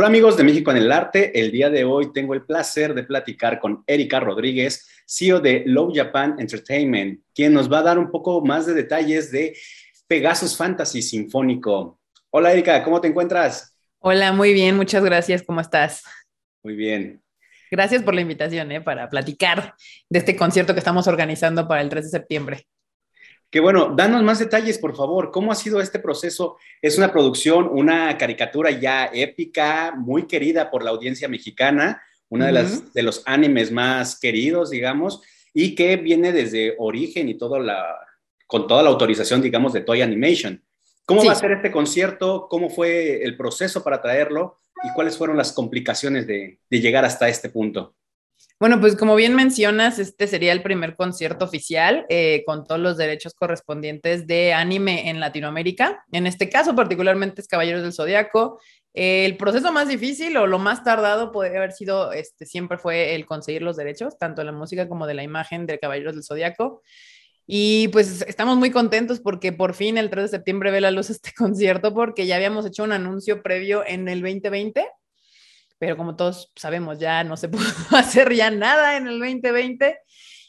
Hola amigos de México en el Arte, el día de hoy tengo el placer de platicar con Erika Rodríguez, CEO de Low Japan Entertainment, quien nos va a dar un poco más de detalles de Pegasus Fantasy Sinfónico. Hola Erika, ¿cómo te encuentras? Hola, muy bien, muchas gracias, ¿cómo estás? Muy bien. Gracias por la invitación ¿eh? para platicar de este concierto que estamos organizando para el 3 de septiembre. Que bueno, danos más detalles, por favor. ¿Cómo ha sido este proceso? Es una producción, una caricatura ya épica, muy querida por la audiencia mexicana, una de, las, de los animes más queridos, digamos, y que viene desde origen y todo la, con toda la autorización, digamos, de Toy Animation. ¿Cómo va a ser este concierto? ¿Cómo fue el proceso para traerlo? ¿Y cuáles fueron las complicaciones de, de llegar hasta este punto? Bueno, pues como bien mencionas, este sería el primer concierto oficial eh, con todos los derechos correspondientes de anime en Latinoamérica. En este caso, particularmente es Caballeros del Zodiaco. el proceso más difícil o lo más tardado podría haber sido, este, siempre fue el conseguir los derechos, tanto de la música como de la imagen de Caballeros del Zodiaco. Y pues estamos muy contentos porque por fin el 3 de septiembre ve la luz este concierto porque ya habíamos hecho un anuncio previo en el 2020 pero como todos sabemos, ya no se pudo hacer ya nada en el 2020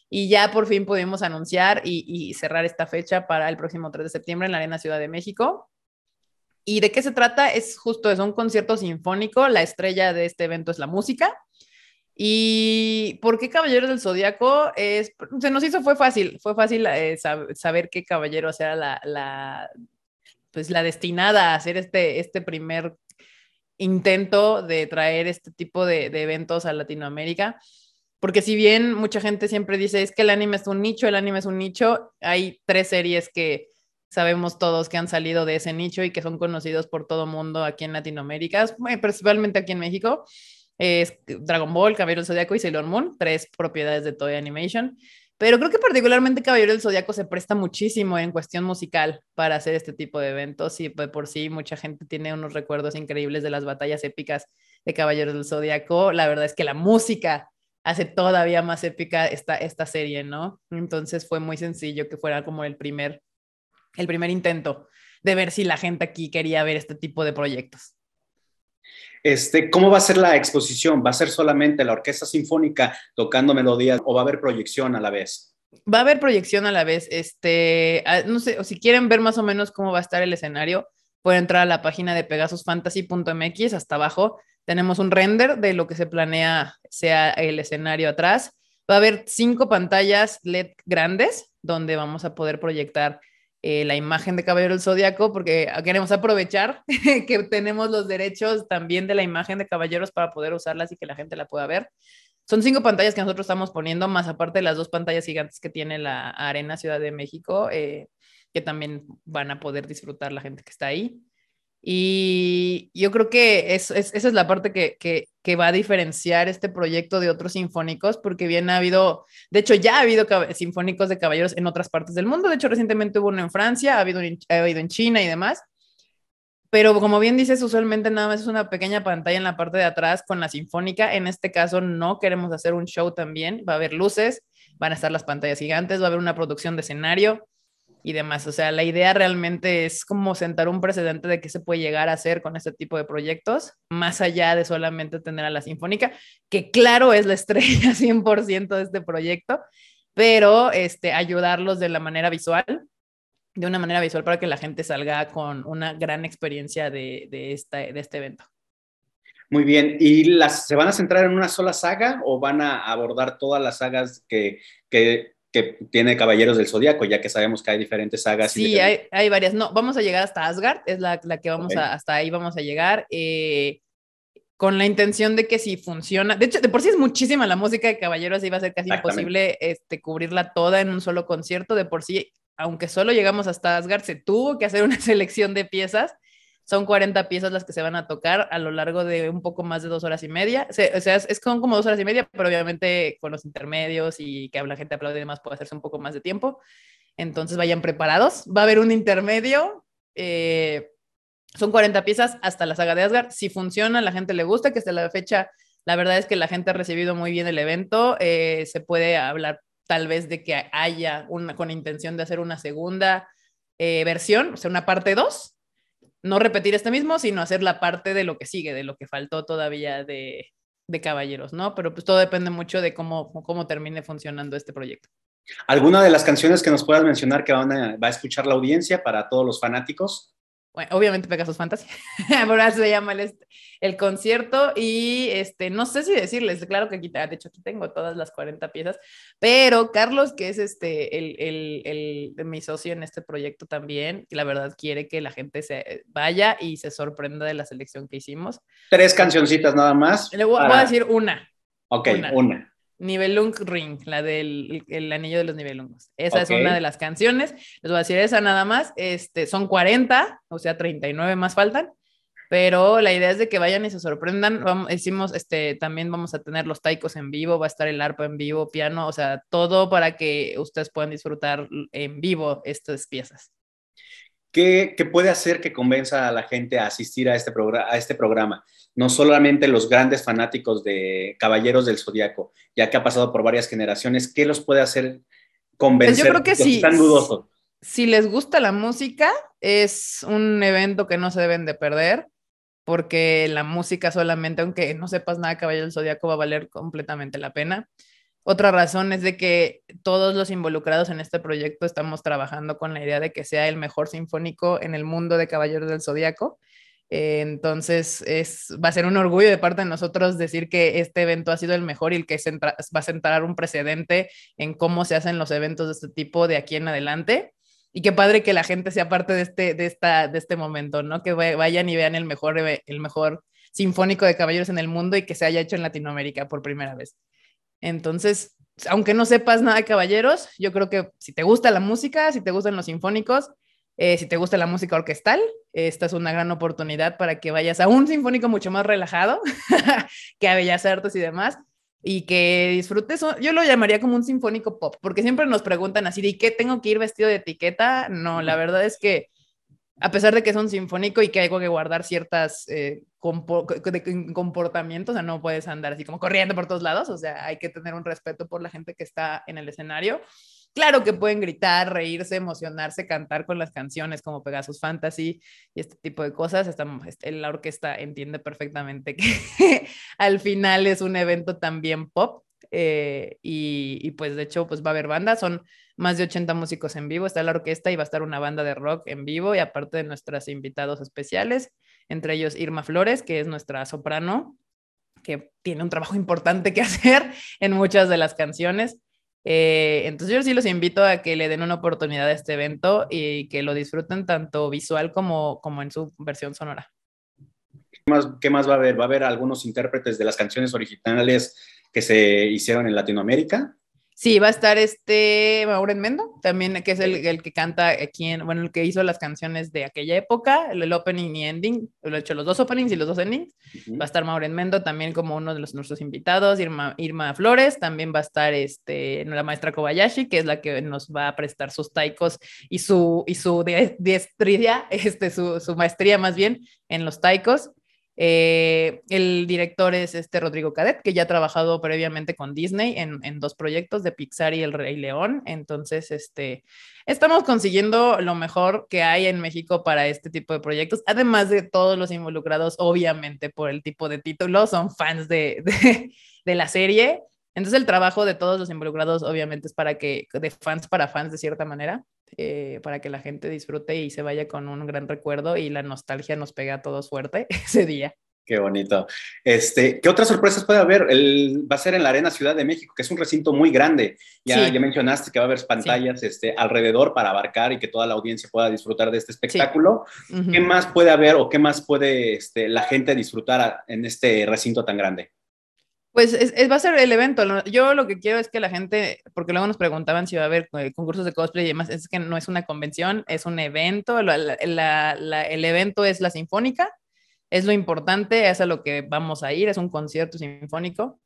y ya por fin pudimos anunciar y, cerrar esta fecha para el próximo 3 de septiembre en la Arena Ciudad de México. ¿Y de qué se trata? Es justo, es un concierto sinfónico, la estrella de este evento es la música. ¿Y por qué Caballeros del Zodíaco? Es, se nos hizo, fue fácil, fue fácil eh, saber qué caballero era la, la, pues la destinada a hacer este, este primer intento de traer este tipo de, eventos a Latinoamérica. Porque si bien mucha gente siempre dice es que el anime es un nicho, el anime es un nicho, hay tres series que sabemos todos que han salido de ese nicho y que son conocidos por todo mundo aquí en Latinoamérica, principalmente aquí en México. Es Dragon Ball, Caballero Zodiaco y Sailor Moon, tres propiedades de Toy Animation. Pero creo que particularmente Caballero del Zodíaco se presta muchísimo en cuestión musical para hacer este tipo de eventos y pues, por sí mucha gente tiene unos recuerdos increíbles de las batallas épicas de Caballeros del Zodíaco. La verdad es que la música hace todavía más épica esta, esta serie, ¿no? Entonces fue muy sencillo que fuera como el primer, el primer intento de ver si la gente aquí quería ver este tipo de proyectos. Este, ¿Cómo va a ser la exposición? ¿Va a ser solamente la orquesta sinfónica tocando melodías o va a haber proyección a la vez? Va a haber proyección a la vez. Este, ah, no sé, o si quieren ver más o menos cómo va a estar el escenario, pueden entrar a la página de pegasusfantasy.mx. Hasta abajo tenemos un render de lo que se planea sea el escenario atrás. Va a haber cinco pantallas LED grandes donde vamos a poder proyectar eh, la imagen de Caballero del Zodíaco, porque queremos aprovechar que tenemos los derechos también de la imagen de Caballeros para poder usarlas y que la gente la pueda ver. Son cinco pantallas que nosotros estamos poniendo, más aparte de las dos pantallas gigantes que tiene la Arena Ciudad de México, eh, que también van a poder disfrutar la gente que está ahí. Y yo creo que esa es la parte que, que, va a diferenciar este proyecto de otros sinfónicos, porque bien ha habido, de hecho ya ha habido sinfónicos de caballeros en otras partes del mundo, de hecho recientemente hubo uno en Francia, ha habido, ha habido en China y demás, pero como bien dices, usualmente nada más es una pequeña pantalla en la parte de atrás con la sinfónica, en este caso no queremos hacer un show también, va a haber luces, van a estar las pantallas gigantes, va a haber una producción de escenario, y demás. O sea, la idea realmente es como sentar un precedente de qué se puede llegar a hacer con este tipo de proyectos, más allá de solamente tener a la Sinfónica, que claro es la estrella 100% de este proyecto, pero este, ayudarlos de la manera visual, de una manera visual para que la gente salga con una gran experiencia de, de, esta, de este evento. Muy bien, ¿y las, se van a centrar en una sola saga o van a abordar todas las sagas que, que que tiene Caballeros del Zodíaco, ya que sabemos que hay diferentes sagas. Sí, hay, hay, varias. No, vamos a llegar hasta Asgard, es la, la que vamos a, hasta ahí vamos a llegar. Eh, con la intención de que si funciona, de hecho, de por sí es muchísima la música de Caballeros, iba a ser casi imposible este, cubrirla toda en un solo concierto, de por sí, aunque solo llegamos hasta Asgard, se tuvo que hacer una selección de piezas son 40 piezas las que se van a tocar a lo largo de un poco más de dos horas y media. o sea, es, como dos horas y media, pero obviamente con los intermedios y que la gente aplaude y demás puede hacerse un poco más de tiempo. Entonces vayan preparados. Va a haber un intermedio. Eh, son 40 piezas hasta la saga de Asgard. Si funciona, la gente le gusta, que hasta la fecha, la verdad es que la gente ha recibido muy bien el evento. Eh, se puede hablar tal vez de que haya una con intención de hacer una segunda eh, versión, o sea, una parte 2 no repetir este mismo, sino hacer la parte de lo que sigue, de lo que faltó todavía de, de caballeros, ¿no? Pero pues todo depende mucho de cómo, cómo termine funcionando este proyecto. ¿Alguna de las canciones que nos puedas mencionar que van va a escuchar la audiencia para todos los fanáticos? Bueno, obviamente Pegasus Fantasy, eso se llama el, el, concierto y este, no sé si decirles, claro que aquí, de hecho aquí tengo todas las 40 piezas, pero Carlos, que es este, el, el, el, mi socio en este proyecto también, la verdad quiere que la gente se vaya y se sorprenda de la selección que hicimos. Tres cancioncitas nada más. Le voy, voy a decir una. Ok, una. una. Nibelung Ring, la del el anillo de los Nibelungos. Esa es una de las canciones. Les voy a decir esa nada más. Este, son 40, o sea, 39 más faltan. Pero la idea es de que vayan y se sorprendan. Vamos, hicimos, este, también vamos a tener los taikos en vivo, va a estar el arpa en vivo, piano, o sea, todo para que ustedes puedan disfrutar en vivo estas piezas. ¿Qué, puede hacer que convenza a la gente a asistir a este, a este programa? No solamente los grandes fanáticos de Caballeros del Zodíaco, ya que ha pasado por varias generaciones, ¿qué los puede hacer convencer? Pues yo creo que sí. Están dudosos. Si les gusta la música, es un evento que no se deben de perder, porque la música solamente, aunque no sepas nada de Caballeros del Zodíaco, va a valer completamente la pena. Otra razón es de que todos los involucrados en este proyecto estamos trabajando con la idea de que sea el mejor sinfónico en el mundo de Caballeros del Zodíaco. Eh, entonces, es, va a ser un orgullo de parte de nosotros decir que este evento ha sido el mejor y el que va a sentar un precedente en cómo se hacen los eventos de este tipo de aquí en adelante. Y qué padre que la gente sea parte de este, de esta, de este momento, ¿no? Que vayan y vean el mejor, el mejor sinfónico de caballeros en el mundo y que se haya hecho en Latinoamérica por primera vez. Entonces, aunque no sepas nada de caballeros, yo creo que si te gusta la música, si te gustan los sinfónicos, eh, si te gusta la música orquestal, esta es una gran oportunidad para que vayas a un sinfónico mucho más relajado que a Bellas Artes y demás, y que disfrutes, yo lo llamaría como un sinfónico pop, porque siempre nos preguntan así, ¿de qué tengo que ir vestido de etiqueta? No, la verdad es que a pesar de que es un sinfónico y que hay que guardar ciertas eh, comportamientos, o sea, no puedes andar así como corriendo por todos lados, o sea, hay que tener un respeto por la gente que está en el escenario. Claro que pueden gritar, reírse, emocionarse, cantar con las canciones como Pegasus Fantasy y este tipo de cosas. Este, la orquesta entiende perfectamente que al final es un evento también pop eh, y, y, pues de hecho pues va a haber banda, son más de 80 músicos en vivo, está la orquesta y va a estar una banda de rock en vivo y aparte de nuestros invitados especiales, entre ellos Irma Flores, que es nuestra soprano, que tiene un trabajo importante que hacer en muchas de las canciones. Eh, entonces yo sí los invito a que le den una oportunidad a este evento y que lo disfruten tanto visual como, como en su versión sonora. ¿Qué más, ¿Qué más va a haber? ¿Va a haber algunos intérpretes de las canciones originales que se hicieron en Latinoamérica? Sí, va a estar este Mauren Mendo, también que es el, el, que canta aquí, en, bueno, el que hizo las canciones de aquella época, el, opening y ending, lo he hecho los dos openings y los dos endings. Va a estar Mauren Mendo también como uno de los, nuestros invitados, Irma, Irma Flores, también va a estar este, la maestra Kobayashi, que es la que nos va a prestar sus taikos y su, y su diestría, este, su, su maestría más bien en los taikos. Eh, el director es este Rodrigo Cadet, que ya ha trabajado previamente con Disney en, dos proyectos de Pixar y El Rey León. Entonces, este, estamos consiguiendo lo mejor que hay en México para este tipo de proyectos, además de todos los involucrados, obviamente, por el tipo de título, son fans de, de, de la serie. Entonces, el trabajo de todos los involucrados, obviamente, es para que, de fans para fans, de cierta manera. Eh, para que la gente disfrute y se vaya con un gran recuerdo y la nostalgia nos pega a todos fuerte ese día. Qué bonito. Este, ¿Qué otras sorpresas puede haber? El, va a ser en la Arena Ciudad de México, que es un recinto muy grande. Ya, ya mencionaste que va a haber pantallas este, alrededor para abarcar y que toda la audiencia pueda disfrutar de este espectáculo. ¿Qué más puede haber o qué más puede este, la gente disfrutar en este recinto tan grande? Pues es, va a ser el evento. Yo lo que quiero es que la gente, porque luego nos preguntaban si va a haber eh, concursos de cosplay y demás, es que no es una convención, es un evento. el evento es la sinfónica, es lo importante, es a lo que vamos a ir, es un concierto sinfónico.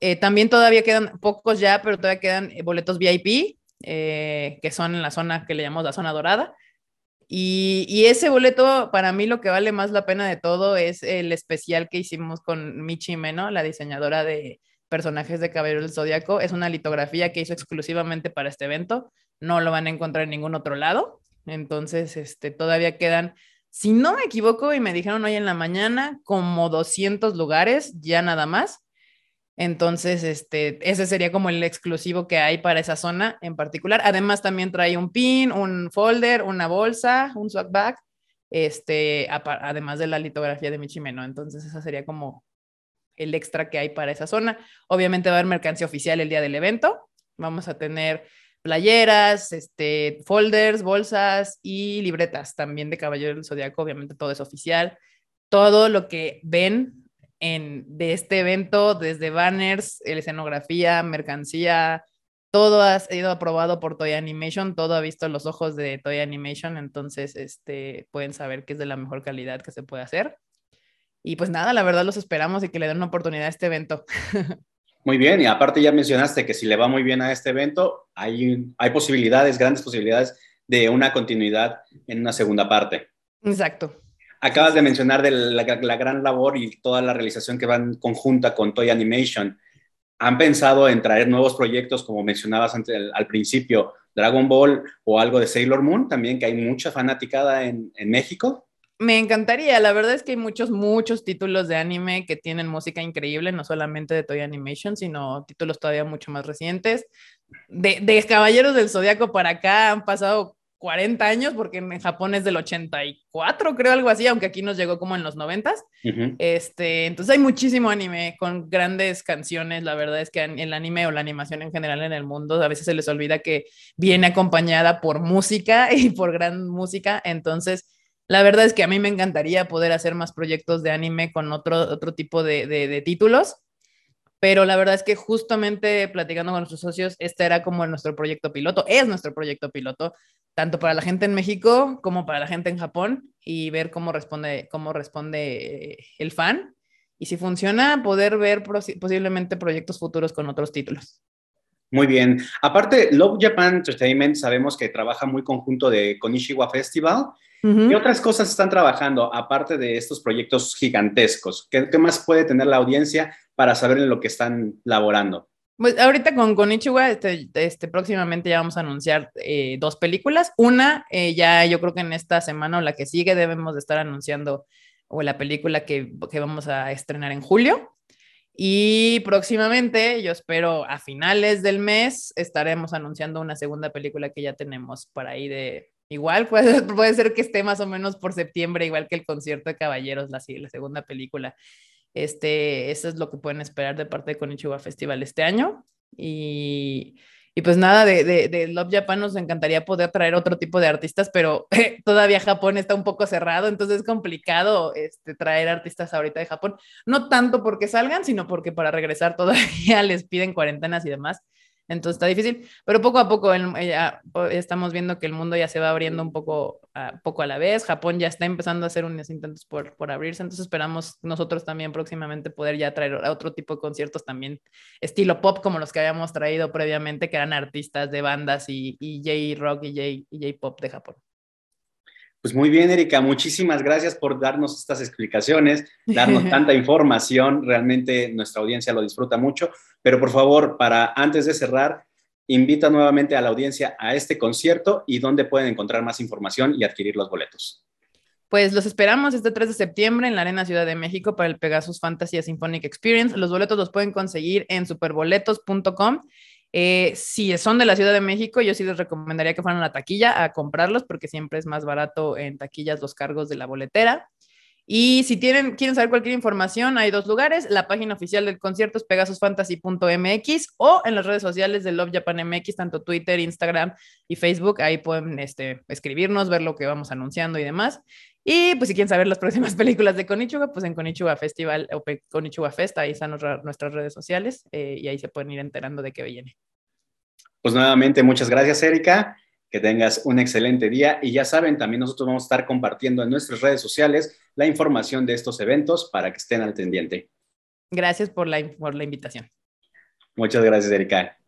Eh, también todavía quedan pocos ya, pero todavía quedan boletos VIP, eh, que son en la zona que le llamamos la zona dorada. Y, ese boleto, para mí lo que vale más la pena de todo es el especial que hicimos con Michi Meno, la diseñadora de personajes de Caballero del Zodíaco. Es una litografía que hizo exclusivamente para este evento. No lo van a encontrar en ningún otro lado. Entonces, este, todavía quedan si no me equivoco, y me dijeron hoy en la mañana, como 200 lugares, ya nada más. Entonces, este, ese sería como el exclusivo que hay para esa zona en particular. Además, también trae un pin, un folder, una bolsa, un swag bag, este, además de la litografía de Michimeno. Entonces, esa sería como el extra que hay para esa zona. Obviamente va a haber mercancía oficial el día del evento. Vamos a tener playeras, este, folders, bolsas y libretas también de Caballero del Zodiaco. Obviamente todo es oficial. Todo lo que ven en, de este evento, desde banners, escenografía, mercancía, todo ha sido aprobado por Toy Animation, todo ha visto los ojos de Toy Animation, entonces este, pueden saber que es de la mejor calidad que se puede hacer. Y pues nada, la verdad los esperamos y que le den una oportunidad a este evento. Muy bien, y aparte ya mencionaste que si le va muy bien a este evento, hay, hay posibilidades, grandes posibilidades de una continuidad en una segunda parte. Exacto. Acabas de mencionar la, gran labor y toda la realización que va en conjunta con Toy Animation. ¿Han pensado en traer nuevos proyectos, como mencionabas antes, al principio, Dragon Ball o algo de Sailor Moon, también que hay mucha fanaticada en, México? Me encantaría, la verdad es que hay muchos, muchos títulos de anime que tienen música increíble, no solamente de Toy Animation, sino títulos todavía mucho más recientes. De, de Caballeros del Zodiaco para acá han pasado 40 años, porque en Japón es del 84, creo, algo así, aunque aquí nos llegó como en los 90. este, entonces hay muchísimo anime con grandes canciones. La verdad es que el anime o la animación en general en el mundo a veces se les olvida que viene acompañada por música y por gran música. Entonces, la verdad es que a mí me encantaría poder hacer más proyectos de anime con otro, otro tipo de, de, de títulos pero la verdad es que justamente platicando con nuestros socios, este era como nuestro proyecto piloto, es nuestro proyecto piloto, tanto para la gente en México como para la gente en Japón, y ver cómo responde, cómo responde el fan. Y si funciona, poder ver posiblemente proyectos futuros con otros títulos. Muy bien. Aparte, Love Japan Entertainment sabemos que trabaja muy conjunto de Konishiwa Festival. ¿Qué otras cosas están trabajando aparte de estos proyectos gigantescos? ¿Qué, ¿Qué, más puede tener la audiencia para saber en lo que están laborando? Pues ahorita con Konichiwa, este, este, próximamente ya vamos a anunciar eh, dos películas. Una, eh, ya yo creo que en esta semana o la que sigue debemos de estar anunciando o la película que, que vamos a estrenar en julio. Y próximamente, yo espero a finales del mes, estaremos anunciando una segunda película que ya tenemos por ahí de, igual puede, puede ser que esté más o menos por septiembre, igual que el concierto de Caballeros, la, la segunda película. Este, eso es lo que pueden esperar de parte de Konichiwa Festival este año. Y, y pues nada, de, de, de, Love Japan nos encantaría poder traer otro tipo de artistas, pero todavía Japón está un poco cerrado, entonces es complicado este, traer artistas ahorita de Japón. No tanto porque salgan, sino porque para regresar todavía les piden cuarentenas y demás. Entonces está difícil, pero poco a poco ya, estamos viendo que el mundo ya se va abriendo un poco a, poco a la vez. Japón ya está empezando a hacer unos intentos por, por abrirse, entonces esperamos nosotros también próximamente poder ya traer otro tipo de conciertos también estilo pop como los que habíamos traído previamente, que eran artistas de bandas y, y J-Rock y J-Pop de Japón. Pues muy bien, Erika, muchísimas gracias por darnos estas explicaciones, darnos tanta información. Realmente nuestra audiencia lo disfruta mucho. Pero por favor, para antes de cerrar, invita nuevamente a la audiencia a este concierto y dónde pueden encontrar más información y adquirir los boletos. Pues los esperamos este 3 de septiembre en la Arena Ciudad de México para el Pegasus Fantasy Symphonic Experience. Los boletos los pueden conseguir en superboletos.com eh, si son de la Ciudad de México, yo sí les recomendaría que fueran a la taquilla a comprarlos porque siempre es más barato en taquillas los cargos de la boletera. Y si tienen, quieren saber cualquier información, hay dos lugares. La página oficial del concierto es pegasusfantasy.mx o en las redes sociales de Love Japan MX, tanto Twitter, Instagram y Facebook. Ahí pueden este, escribirnos, ver lo que vamos anunciando y demás. Y pues si quieren saber las próximas películas de Konichiwa, pues en Konichiwa Festival o Konichiwa Fest, ahí están nuestras redes sociales eh, y ahí se pueden ir enterando de qué viene. Pues nuevamente, muchas gracias, Erika. Que tengas un excelente día. Y ya saben, también nosotros vamos a estar compartiendo en nuestras redes sociales la información de estos eventos para que estén al pendiente. Gracias por la, por la invitación. Muchas gracias, Erika.